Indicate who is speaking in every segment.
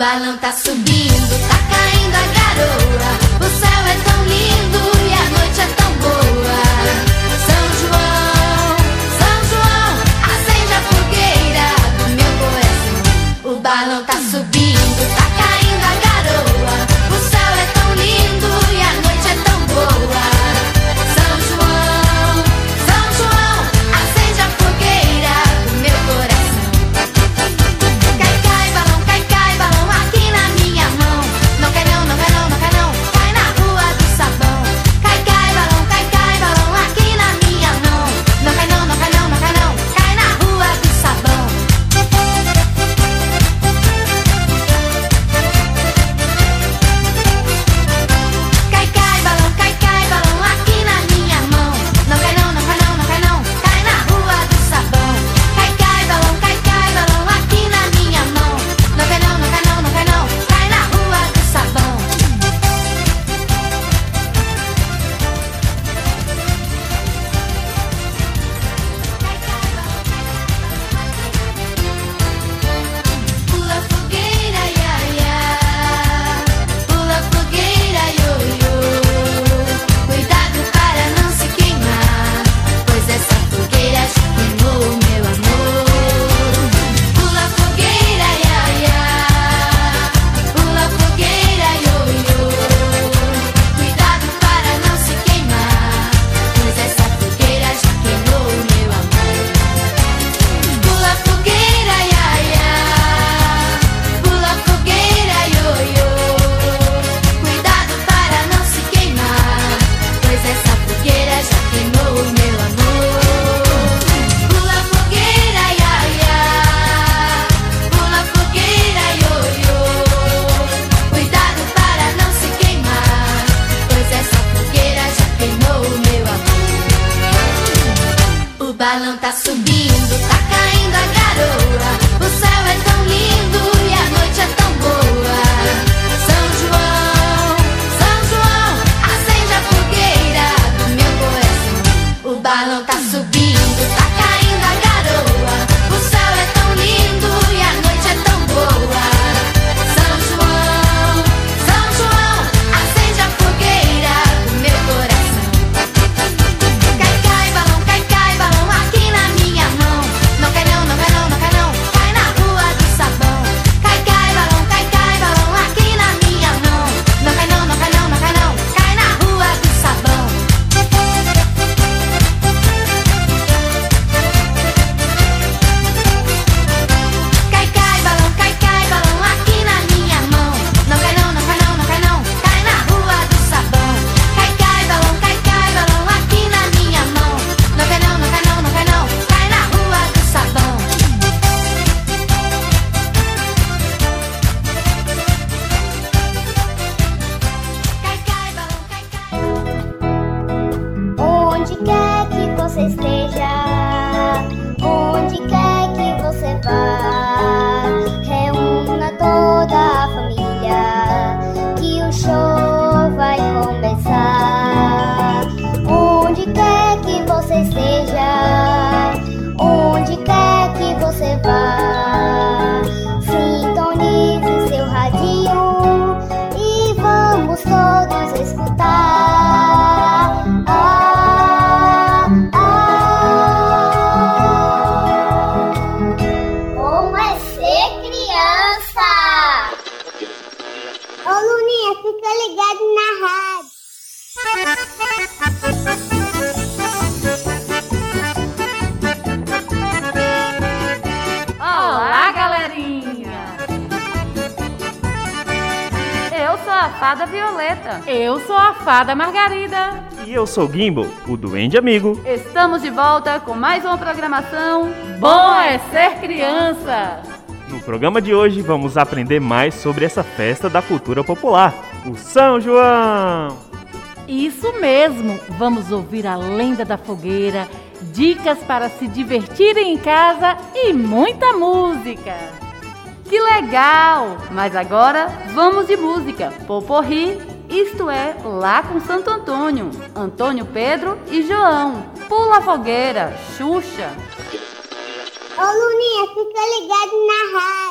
Speaker 1: balão tá subindo. balão tá subindo.
Speaker 2: Fada Margarida.
Speaker 3: E eu sou o Gimbal, o Duende Amigo.
Speaker 2: Estamos de volta com mais uma programação Bom é Ser Criança.
Speaker 3: No programa de hoje vamos aprender mais sobre essa festa da cultura popular, o São João.
Speaker 4: Isso mesmo, vamos ouvir a lenda da fogueira, dicas para se divertirem em casa e muita música.
Speaker 2: Que legal! Mas agora vamos de música. Poporri isto é, lá com Santo Antônio, Antônio Pedro e João. Pula a fogueira, Xuxa.
Speaker 5: Ô Luninha, fica ligado na rádio.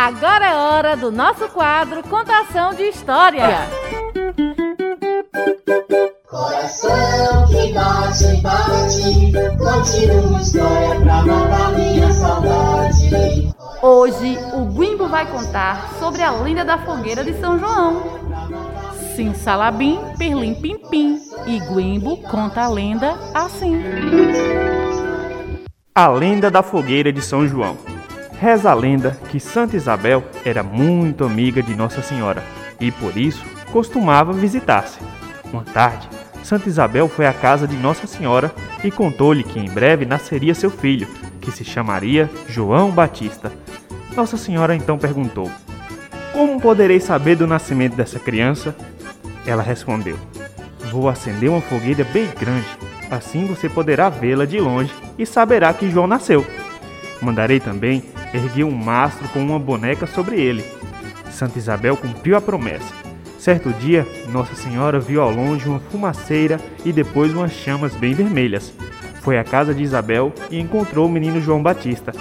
Speaker 4: Agora é hora do nosso quadro Contação de História.
Speaker 6: Coração que bate, bate, conte uma história pra matar minha saudade.
Speaker 2: Hoje o Guimbo vai contar sobre a lenda da fogueira de São João.
Speaker 4: Sim, Salabim, Perlim, Pim, Pim. E Guimbo conta a lenda assim.
Speaker 3: A lenda da fogueira de São João. Reza a lenda que Santa Isabel era muito amiga de Nossa Senhora e por isso costumava visitar-se. Uma tarde, Santa Isabel foi à casa de Nossa Senhora e contou-lhe que em breve nasceria seu filho, que se chamaria João Batista. Nossa Senhora então perguntou: Como poderei saber do nascimento dessa criança? Ela respondeu: Vou acender uma fogueira bem grande, assim você poderá vê-la de longe e saberá que João nasceu. Mandarei também erguer um mastro com uma boneca sobre ele. Santa Isabel cumpriu a promessa. Certo dia, Nossa Senhora viu ao longe uma fumaceira e depois umas chamas bem vermelhas. Foi à casa de Isabel e encontrou o menino João Batista,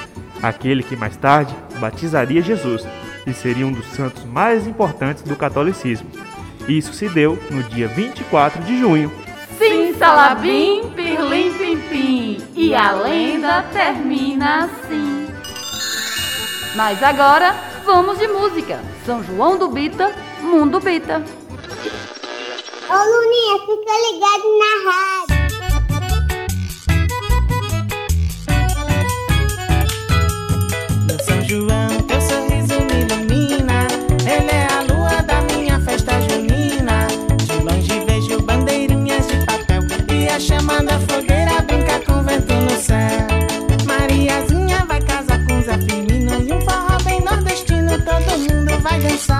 Speaker 3: aquele que mais tarde batizaria Jesus e seria um dos santos mais importantes do catolicismo. Isso se deu no dia 24 de junho.
Speaker 2: Sim, Salabim, Pirlim, Pim, Pim. E a lenda termina assim. Mas agora vamos de música. São João do Bita, Mundo Bita.
Speaker 5: Ô Luninha, fica ligado na rádio.
Speaker 7: São João, teu sorriso me ilumina. Ele é a lua da minha festa junina. De longe vejo bandeirinhas de papel e a chama da fogueira brinca com vento no céu. Todo mundo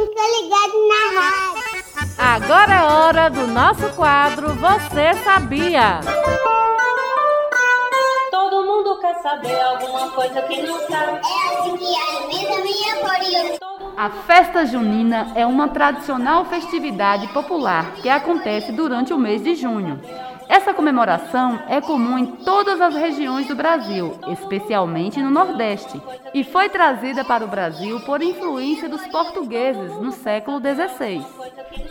Speaker 5: fica ligado na rádio.
Speaker 8: Agora
Speaker 4: é hora do nosso quadro Você Sabia?
Speaker 9: Todo mundo quer saber alguma coisa que não sabe.
Speaker 5: É assim que alimenta minha curiosidade.
Speaker 2: A festa junina é uma tradicional festividade popular que acontece durante o mês de junho. Essa comemoração é comum em todas as regiões do Brasil, especialmente no Nordeste, e foi trazida para o Brasil por influência dos portugueses no século XVI.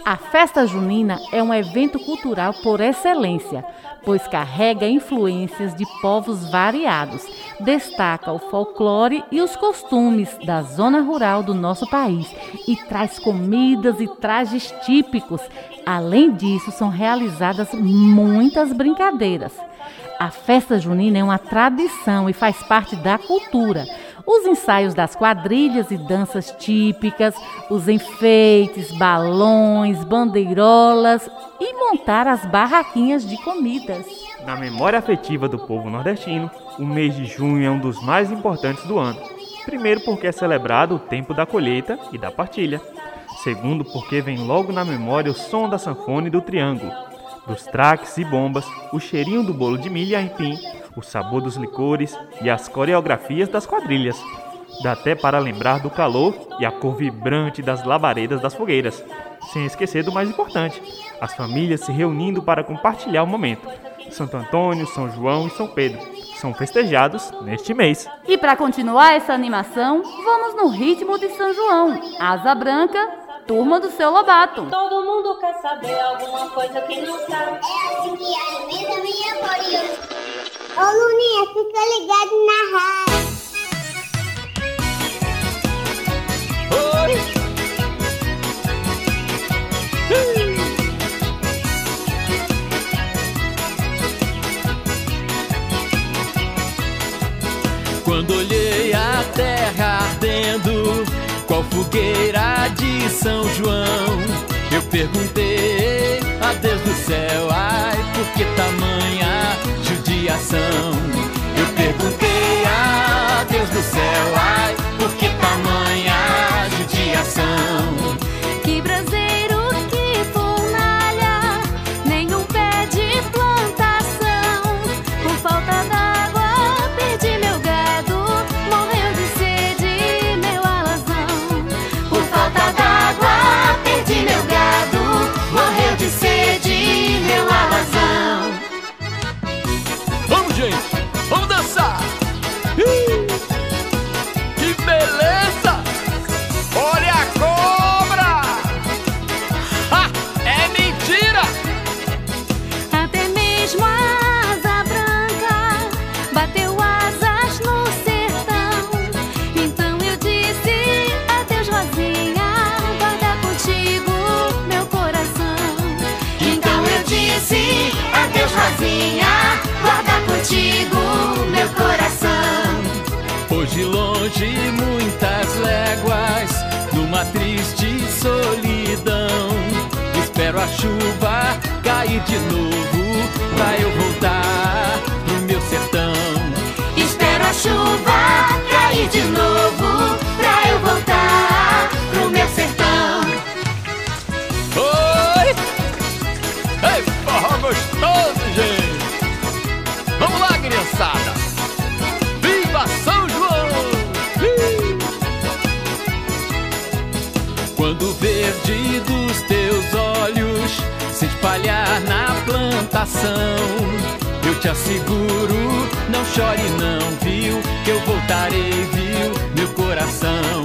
Speaker 4: A festa junina é um evento cultural por excelência pois carrega influências de povos variados, destaca o folclore e os costumes da zona rural do nosso país e traz comidas e trajes típicos. Além disso, são realizadas muitas brincadeiras. A festa junina é uma tradição e faz parte da cultura os ensaios das quadrilhas e danças típicas, os enfeites, balões, bandeirolas e montar as barraquinhas de comidas.
Speaker 3: Na memória afetiva do povo nordestino, o mês de junho é um dos mais importantes do ano. Primeiro, porque é celebrado o tempo da colheita e da partilha. Segundo, porque vem logo na memória o som da sanfona e do triângulo, dos traques e bombas, o cheirinho do bolo de milho e aipim o sabor dos licores e as coreografias das quadrilhas. Dá até para lembrar do calor e a cor vibrante das labaredas das fogueiras. Sem esquecer do mais importante, as famílias se reunindo para compartilhar o momento. Santo Antônio, São João e São Pedro são festejados neste mês.
Speaker 2: E para continuar essa animação, vamos no ritmo de São João, Asa Branca turma do seu Lobato.
Speaker 9: Todo mundo quer saber alguma coisa que não sabe.
Speaker 5: Ô Luninha, fica ligado na rádio.
Speaker 10: Quando olhei a terra ardendo, qual fogueira de São João? Eu perguntei a Deus do céu, ai, por que tamanha judiação? Chuva cair de novo pra eu voltar pro meu sertão.
Speaker 1: Espero a chuva cair de novo pra eu voltar pro meu sertão.
Speaker 10: Oi! Ei, forró gostoso, gente! Vamos lá, criançada! Viva São João! Quando o verde dos teus olhos se espalhar na plantação, eu te asseguro, não chore não, viu? Que eu voltarei, viu? Meu coração.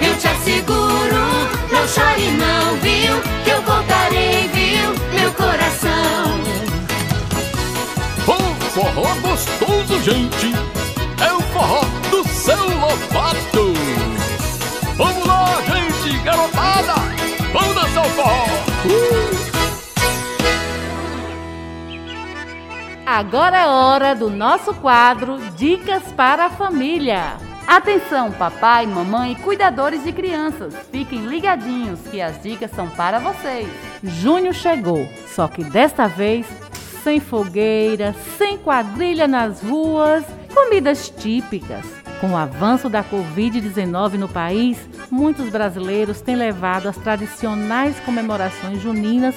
Speaker 1: Eu te asseguro, não chore não, viu? Que eu voltarei, viu? Meu coração.
Speaker 10: O forró gostoso, gente, é o forró do seu Lobato. Vamos lá, gente, garotada, vamos dançar o forró.
Speaker 4: Agora é hora do nosso quadro Dicas para a Família.
Speaker 2: Atenção, papai, mamãe e cuidadores de crianças. Fiquem ligadinhos que as dicas são para vocês.
Speaker 4: Junho chegou, só que desta vez sem fogueira, sem quadrilha nas ruas, comidas típicas. Com o avanço da Covid-19 no país, muitos brasileiros têm levado as tradicionais comemorações juninas,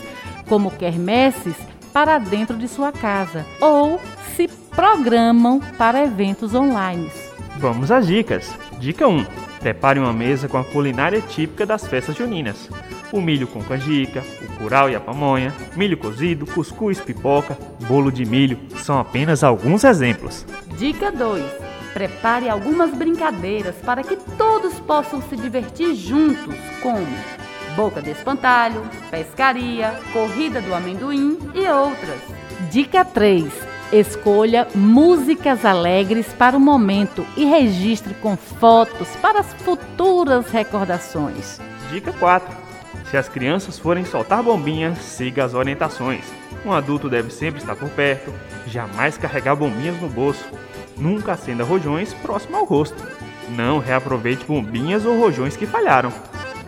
Speaker 4: como quermesses, para dentro de sua casa ou se programam para eventos online.
Speaker 3: Vamos às dicas. Dica 1. Prepare uma mesa com a culinária típica das festas juninas. O milho com canjica, o curau e a pamonha, milho cozido, cuscuz, pipoca, bolo de milho são apenas alguns exemplos.
Speaker 2: Dica 2. Prepare algumas brincadeiras para que todos possam se divertir juntos, como boca de espantalho, pescaria, corrida do amendoim e outras.
Speaker 4: Dica 3. Escolha músicas alegres para o momento e registre com fotos para as futuras recordações.
Speaker 3: Dica 4. Se as crianças forem soltar bombinhas, siga as orientações. Um adulto deve sempre estar por perto, jamais carregar bombinhas no bolso. Nunca acenda rojões próximo ao rosto. Não reaproveite bombinhas ou rojões que falharam.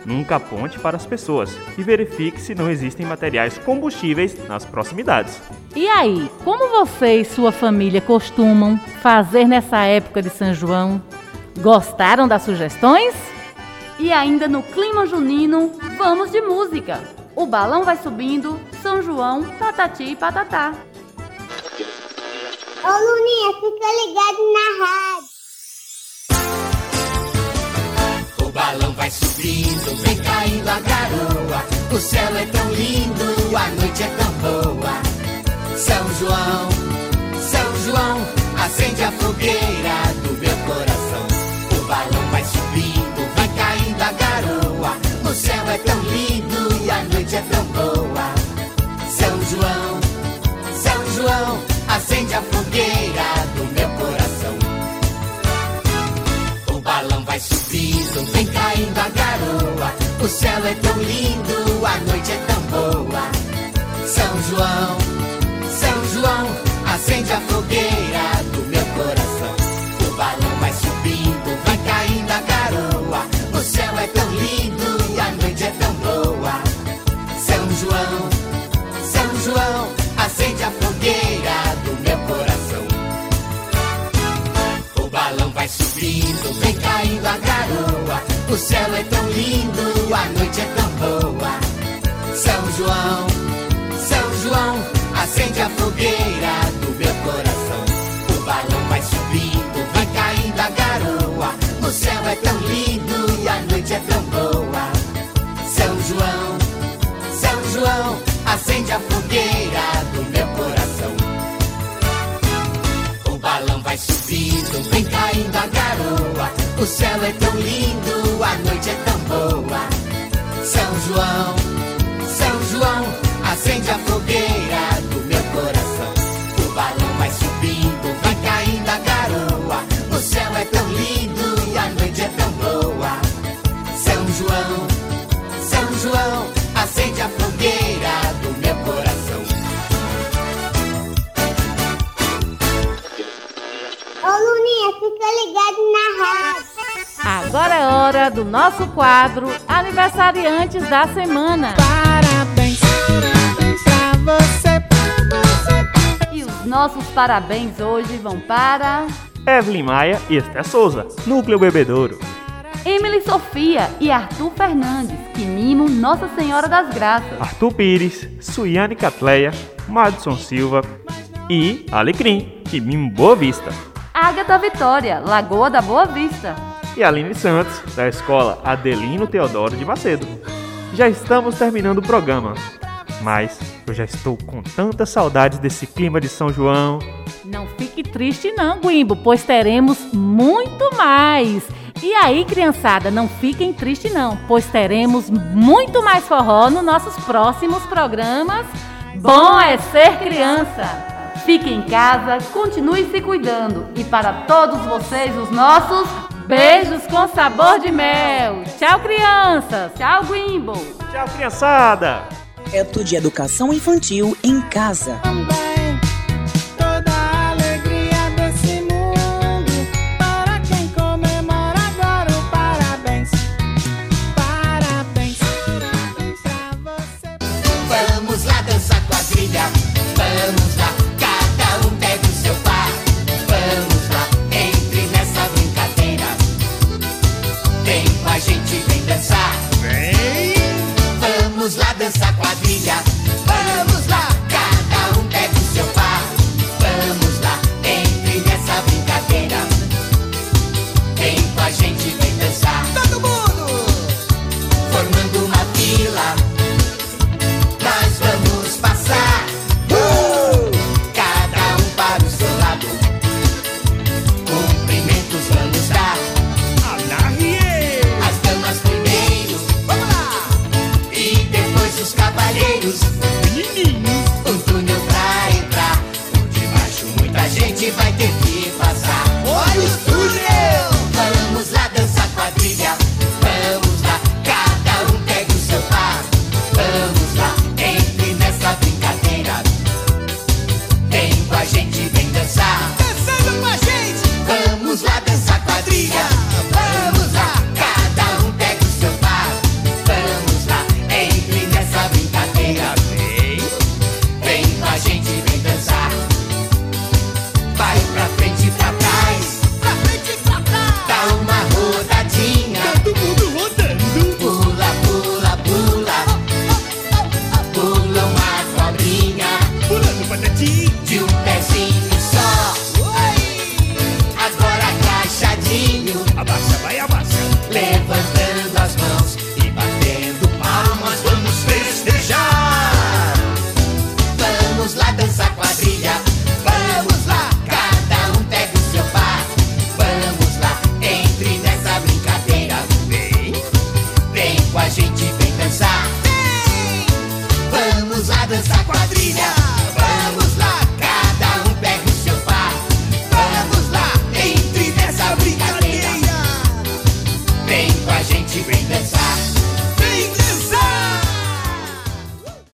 Speaker 3: Nunca aponte para as pessoas e verifique se não existem materiais combustíveis nas proximidades.
Speaker 4: E aí, como você e sua família costumam fazer nessa época de São João? Gostaram das sugestões?
Speaker 2: E ainda no clima junino, vamos de música. O balão vai subindo, São João, patati e patatá.
Speaker 5: Ô Luninha, fica ligado na rádio.
Speaker 11: balão vai subindo, vem caindo a garoa. O céu é tão lindo, a noite é tão boa. São João, São João, acende a fogueira do meu coração. O balão vai subindo, vai caindo a garoa. O céu é tão lindo e a noite é tão céu é tão lindo, a noite é tão boa. São João, São João, acende a fogueira do meu coração. O balão vai subindo, vai caindo a garoa. O céu é tão lindo a noite é tão boa. São João, São João, acende a fogueira do meu coração. O balão vai subindo, vem caindo a garoa. O céu é tão lindo, noite é tão boa. São João, São João, acende a fogueira do meu coração. O balão vai subindo, vai caindo a garoa. O céu é tão lindo e a noite é tão boa. São João, São João, acende a fogueira do meu coração. O balão vai subindo, vem caindo a garoa. O céu é tão lindo, a noite é tão João,
Speaker 4: hora do nosso quadro Aniversariantes da Semana.
Speaker 7: Parabéns, parabéns pra você, pra você.
Speaker 2: E os nossos parabéns hoje vão para
Speaker 3: Evelyn Maia e Esther Souza, Núcleo Bebedouro.
Speaker 2: Emily Sofia e Arthur Fernandes, que mimam Nossa Senhora das Graças.
Speaker 3: Arthur Pires, Suiane Catleia, Madison Silva e Alecrim, que mimo Boa Vista.
Speaker 2: Ágata Vitória, Lagoa da Boa Vista.
Speaker 3: E Aline Santos, da escola Adelino Teodoro de Macedo. Já estamos terminando o programa, mas eu já estou com tantas saudades desse clima de São João.
Speaker 4: Não fique triste não, Guimbo, pois teremos muito mais. E aí, criançada, não fiquem tristes não, pois teremos muito mais forró nos nossos próximos programas. Bom é ser criança!
Speaker 2: Fique em casa, continue se cuidando. E para todos vocês, os nossos
Speaker 4: Beijos com sabor de mel. Tchau, crianças.
Speaker 2: Tchau, Wimble.
Speaker 3: Tchau, criançada.
Speaker 12: Projeto de Educação Infantil em Casa.
Speaker 11: Quadrilha,